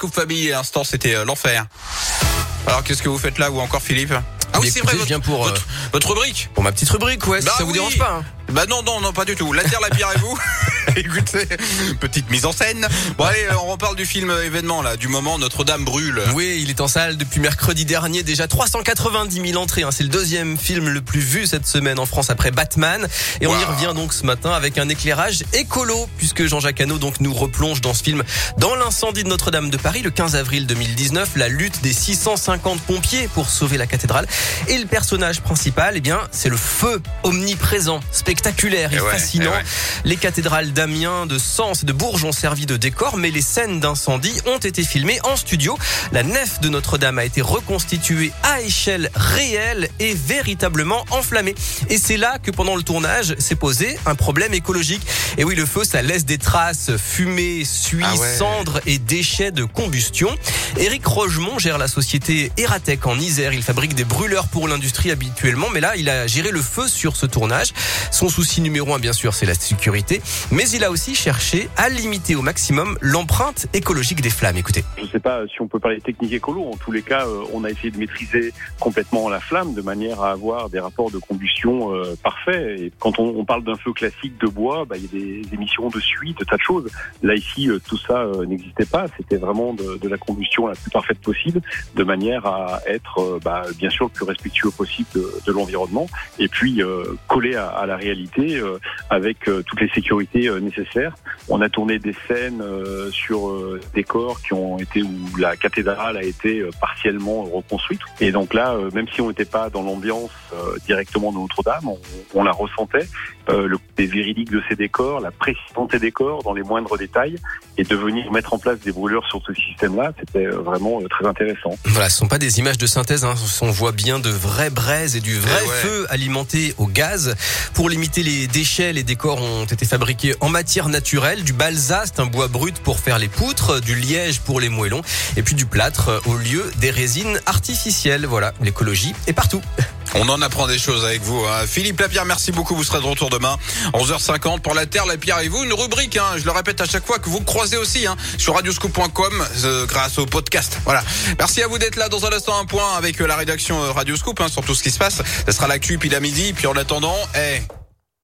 Scoop Family. À l'instant, c'était euh, l'enfer. Alors, qu'est-ce que vous faites là ou encore Philippe? Ah oui, c'est vrai, je viens pour, votre, votre, rubrique. Pour ma petite rubrique, ouais, bah ça vous dérange pas. Hein. Bah non, non, non, pas du tout. La terre, la pierre et vous Écoutez, petite mise en scène. Bon allez, on reparle du film événement là, du moment Notre-Dame brûle. Oui, il est en salle depuis mercredi dernier, déjà 390 000 entrées. Hein. C'est le deuxième film le plus vu cette semaine en France après Batman. Et on y revient donc ce matin avec un éclairage écolo, puisque Jean-Jacques Hano donc nous replonge dans ce film dans l'incendie de Notre-Dame de Paris le 15 avril 2019, la lutte des 650 pompiers pour sauver la cathédrale. Et le personnage principal, eh bien, c'est le feu omniprésent, spectaculaire et, fascinant. Les cathédrales d'Amiens, de Sens et de Bourges ont servi de décor, mais les scènes d'incendie ont été filmées en studio. La nef de Notre-Dame a été reconstituée à échelle réelle et véritablement enflammée. Et c'est là que pendant le tournage s'est posé un problème écologique. Et oui, le feu, ça laisse des traces, fumée, suie, ah ouais. cendres et déchets de combustion. Éric Rogemont gère la société Eratec en Isère. Il fabrique des brûleurs pour l'industrie habituellement, mais là, il a géré le feu sur ce tournage. Son souci numéro un, bien sûr, c'est la sécurité, mais il a aussi cherché à limiter au maximum l'empreinte écologique des flammes. Écoutez. Je ne sais pas si on peut parler technique écolo. En tous les cas, euh, on a essayé de maîtriser complètement la flamme de manière à avoir des rapports de combustion euh, parfaits. Et quand on, parle d'un feu classique de bois, bah, il y a des émissions de suie, de tas de choses. Là, ici, euh, tout ça n'existait pas. C'était vraiment de, la combustion la plus parfaite possible, de manière à être, euh, bah, bien sûr, le plus respectueux possible de, l'environnement, et puis euh, collé à, à, la réalité euh, avec toutes les sécurités nécessaires. On a tourné des scènes sur des corps qui ont été où la cathédrale a été partiellement reconstruite. Et donc là, même si on n'était pas dans l'ambiance directement de Notre-Dame, on, on, la ressentait. le côté véridique de ces décors, la précision des décors dans les moindres détails, et de venir mettre en place des brûleurs sur ce système-là, c'était vraiment très intéressant. Voilà, ce sont pas des images de synthèse, hein. on voit bien de vraies braises et du vrai ouais. feu alimenté au gaz. Pour limiter les déchets, les décors ont été fabriqués en matière naturelle, du balsa, c'est un bois brut pour faire les poutres, du liège pour les moellons, et puis du plâtre au lieu des résines artificielles. Voilà, l'écologie est partout. On en apprend des choses avec vous. Hein. Philippe Lapierre, merci beaucoup. Vous serez de retour demain, 11h50 pour la Terre, la Pierre et vous. Une rubrique, hein, je le répète à chaque fois, que vous croisez aussi hein, sur radioscoop.com euh, grâce au podcast. Voilà. Merci à vous d'être là. Dans un instant, un point avec euh, la rédaction euh, Radioscoop hein, sur tout ce qui se passe. Ce sera l'actu, puis la midi. Puis en attendant, eh... Hey,